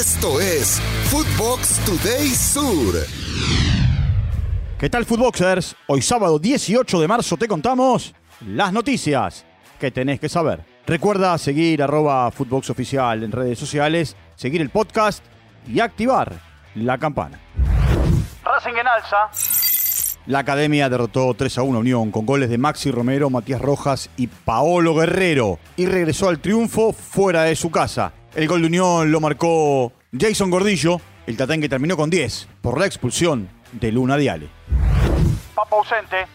Esto es Footbox Today Sur. ¿Qué tal, Footboxers? Hoy sábado 18 de marzo te contamos las noticias que tenés que saber. Recuerda seguir arroba Footbox Oficial en redes sociales, seguir el podcast y activar la campana. Racing en alza. La academia derrotó 3 a 1 Unión con goles de Maxi Romero, Matías Rojas y Paolo Guerrero y regresó al triunfo fuera de su casa. El gol de Unión lo marcó Jason Gordillo, el tatán que terminó con 10 por la expulsión de Luna Diale. Papa ausente.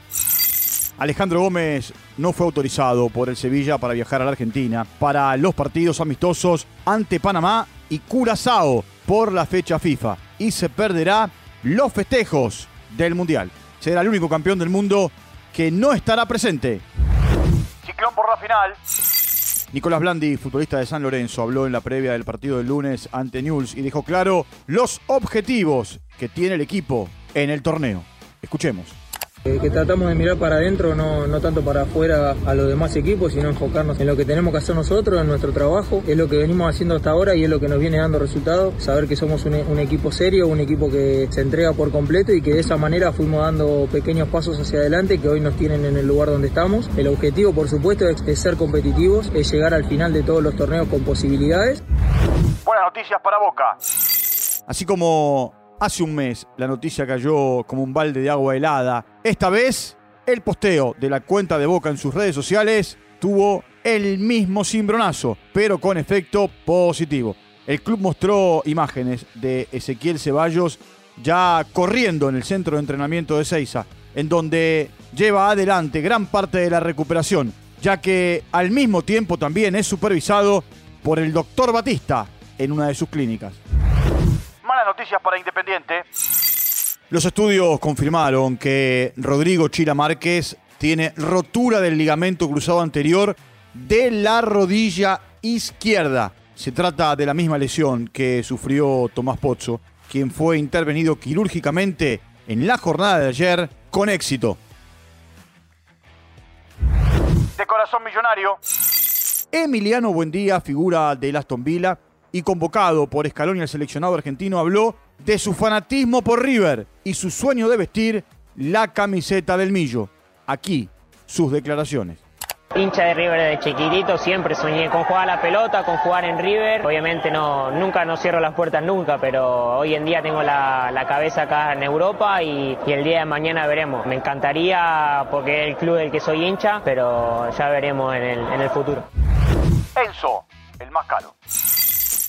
Alejandro Gómez no fue autorizado por el Sevilla para viajar a la Argentina para los partidos amistosos ante Panamá y Curazao por la fecha FIFA y se perderá los festejos del Mundial. Será el único campeón del mundo que no estará presente. Ciclón por la final. Nicolás Blandi, futbolista de San Lorenzo, habló en la previa del partido del lunes ante News y dejó claro los objetivos que tiene el equipo en el torneo. Escuchemos. Eh, que tratamos de mirar para adentro, no, no tanto para afuera a los demás equipos, sino enfocarnos en lo que tenemos que hacer nosotros, en nuestro trabajo. Es lo que venimos haciendo hasta ahora y es lo que nos viene dando resultados. Saber que somos un, un equipo serio, un equipo que se entrega por completo y que de esa manera fuimos dando pequeños pasos hacia adelante que hoy nos tienen en el lugar donde estamos. El objetivo, por supuesto, es, es ser competitivos, es llegar al final de todos los torneos con posibilidades. Buenas noticias para Boca. Así como Hace un mes la noticia cayó como un balde de agua helada. Esta vez, el posteo de la cuenta de Boca en sus redes sociales tuvo el mismo cimbronazo, pero con efecto positivo. El club mostró imágenes de Ezequiel Ceballos ya corriendo en el centro de entrenamiento de Seiza, en donde lleva adelante gran parte de la recuperación, ya que al mismo tiempo también es supervisado por el doctor Batista en una de sus clínicas noticias para Independiente. Los estudios confirmaron que Rodrigo Chila Márquez tiene rotura del ligamento cruzado anterior de la rodilla izquierda. Se trata de la misma lesión que sufrió Tomás Pozzo, quien fue intervenido quirúrgicamente en la jornada de ayer con éxito. De corazón millonario. Emiliano Buendía, figura de Aston Villa, y convocado por Scaloni al seleccionado argentino, habló de su fanatismo por River y su sueño de vestir la camiseta del Millo. Aquí, sus declaraciones. Hincha de River desde chiquitito, siempre soñé con jugar a la pelota, con jugar en River. Obviamente no, nunca no cierro las puertas nunca, pero hoy en día tengo la, cabeza acá en Europa y, el día de mañana veremos. Me encantaría porque es el club del que soy hincha, pero ya veremos en el, en el futuro. Enzo, el más caro.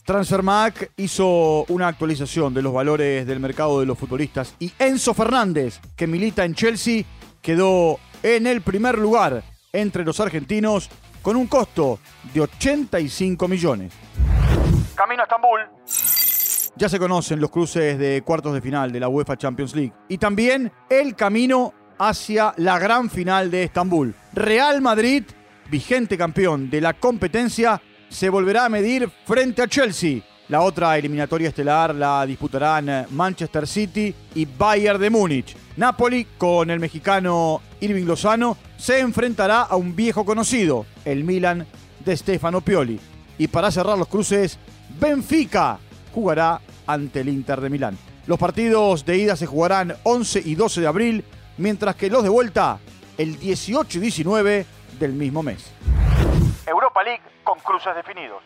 Transfermarkt hizo una actualización de los valores del mercado de los futbolistas y Enzo Fernández, que milita en Chelsea, quedó en el primer lugar entre los argentinos con un costo de 85 millones. Camino a Estambul. Ya se conocen los cruces de cuartos de final de la UEFA Champions League y también el camino hacia la gran final de Estambul. Real Madrid, vigente campeón de la competencia, se volverá a medir frente a Chelsea. La otra eliminatoria estelar la disputarán Manchester City y Bayern de Múnich. Napoli, con el mexicano Irving Lozano, se enfrentará a un viejo conocido, el Milan de Stefano Pioli. Y para cerrar los cruces, Benfica jugará ante el Inter de Milán. Los partidos de ida se jugarán 11 y 12 de abril, mientras que los de vuelta el 18 y 19 del mismo mes. League con cruces definidos.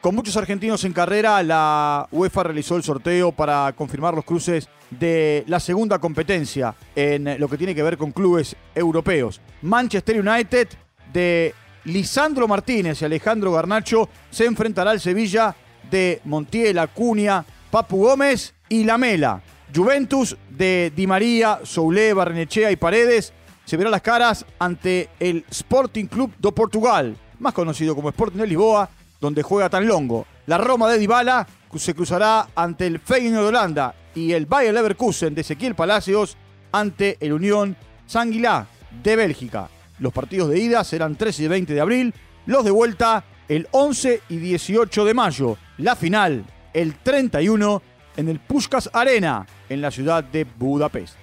Con muchos argentinos en carrera, la UEFA realizó el sorteo para confirmar los cruces de la segunda competencia en lo que tiene que ver con clubes europeos. Manchester United de Lisandro Martínez y Alejandro Garnacho se enfrentará al Sevilla de Montiel, Acuña, Papu Gómez y Lamela. Juventus de Di María, Soule, Barnechea y Paredes se verá las caras ante el Sporting Club do Portugal, más conocido como Sporting de Lisboa, donde juega tan longo. La Roma de Dybala se cruzará ante el Feyenoord de Holanda y el Bayer Leverkusen de Ezequiel Palacios ante el Unión Sanguilá de Bélgica. Los partidos de ida serán 13 y 20 de abril, los de vuelta el 11 y 18 de mayo. La final el 31 en el Puskas Arena en la ciudad de Budapest.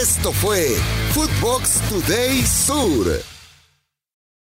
Esto fue Footbox Today Sur.